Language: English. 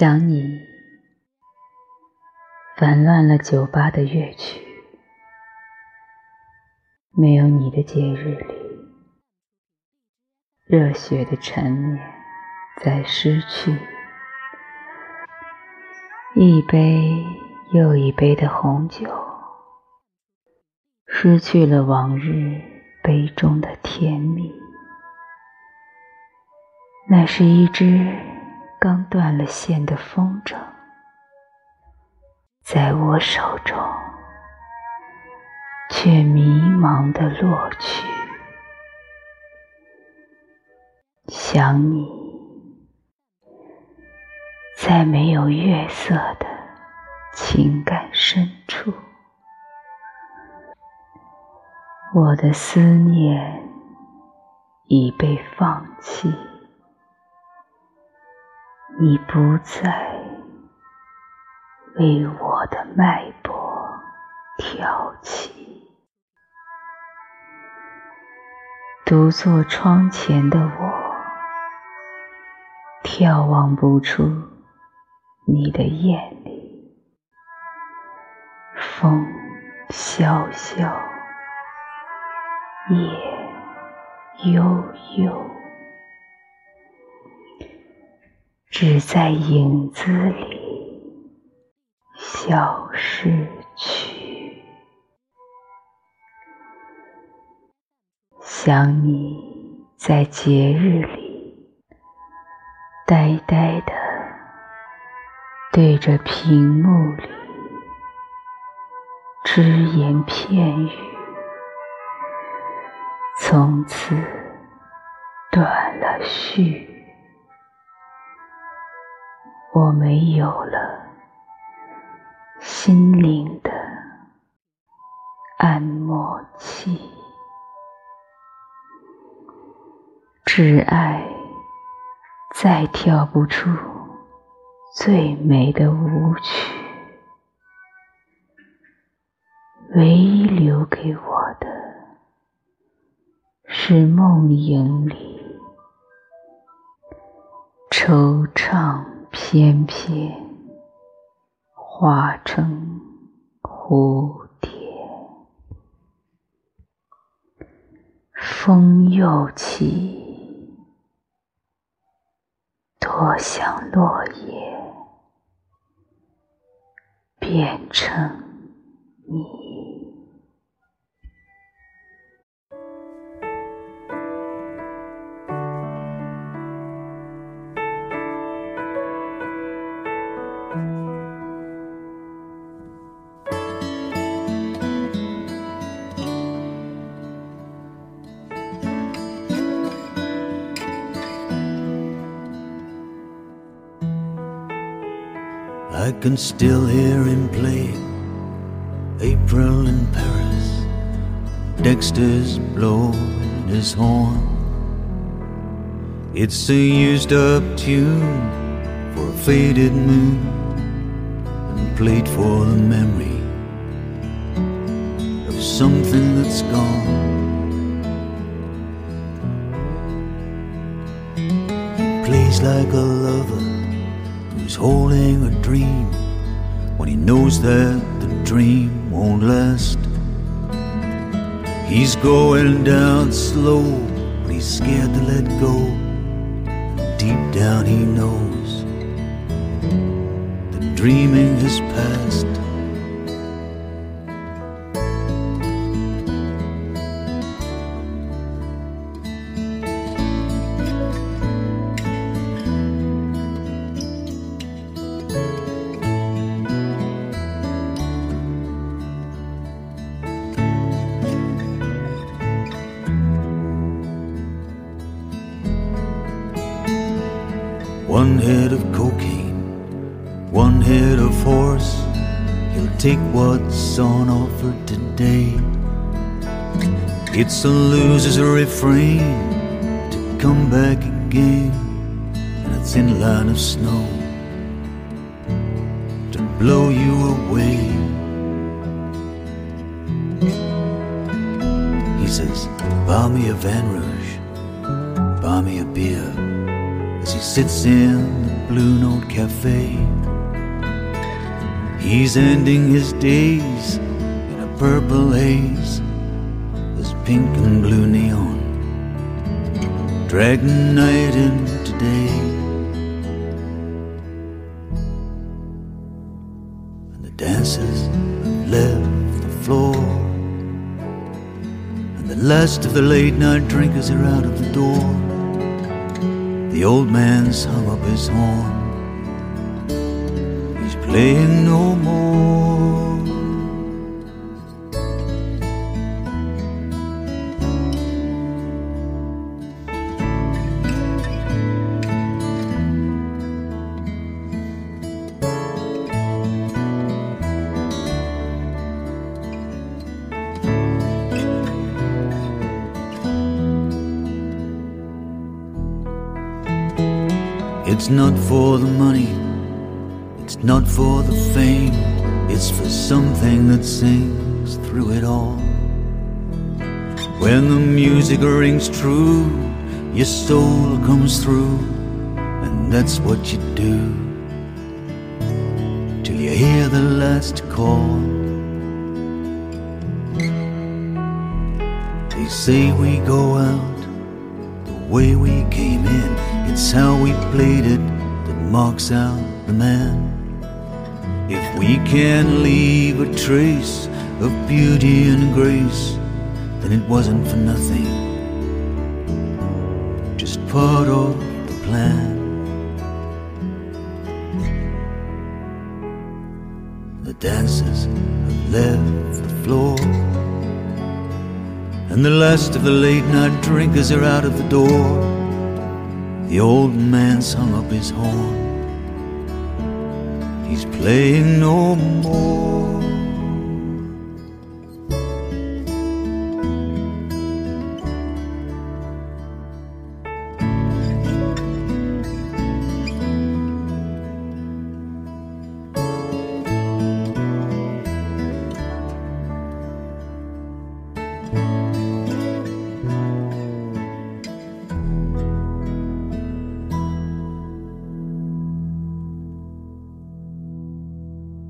想你，烦乱了酒吧的乐曲。没有你的节日里，热血的缠绵在失去。一杯又一杯的红酒，失去了往日杯中的甜蜜。那是一支。刚断了线的风筝，在我手中却迷茫的落去。想你，在没有月色的情感深处，我的思念已被放弃。你不再为我的脉搏跳起，独坐窗前的我，眺望不出你的艳丽。风萧萧，夜悠悠。只在影子里消失去。想你在节日里，呆呆的对着屏幕里只言片语，从此断了续。我没有了心灵的按摩器，挚爱再跳不出最美的舞曲，唯一留给我的是梦影里惆怅。翩翩化成蝴蝶，风又起，多想落叶变成你。I can still hear him play April in Paris. Dexter's blowing his horn. It's a used up tune for a faded moon and played for the memory of something that's gone. plays like a lover who's holding a dream when he knows that the dream won't last. He's going down slow, but he's scared to let go. Deep down, he knows the dreaming has passed. One head of cocaine, one head of horse. He'll take what's on offer today. It's a loser's refrain to come back again in a thin line of snow to blow you away. He says, Buy me a vin rouge, buy me a beer as he sits in the Blue Note Cafe. He's ending his days in a purple haze. There's pink and blue neon, dragging night into day. And the dancers have left the floor. And the last of the late night drinkers are out of the door. The old man's hung up his horn. He's playing no more. It's not for the money, it's not for the fame, it's for something that sings through it all. When the music rings true, your soul comes through, and that's what you do. Till you hear the last call. They say we go out the way we came in. It's how we played it that marks out the man. If we can leave a trace of beauty and grace, then it wasn't for nothing. Just part of the plan. The dancers have left the floor. And the last of the late night drinkers are out of the door. The old man's hung up his horn. He's playing no more.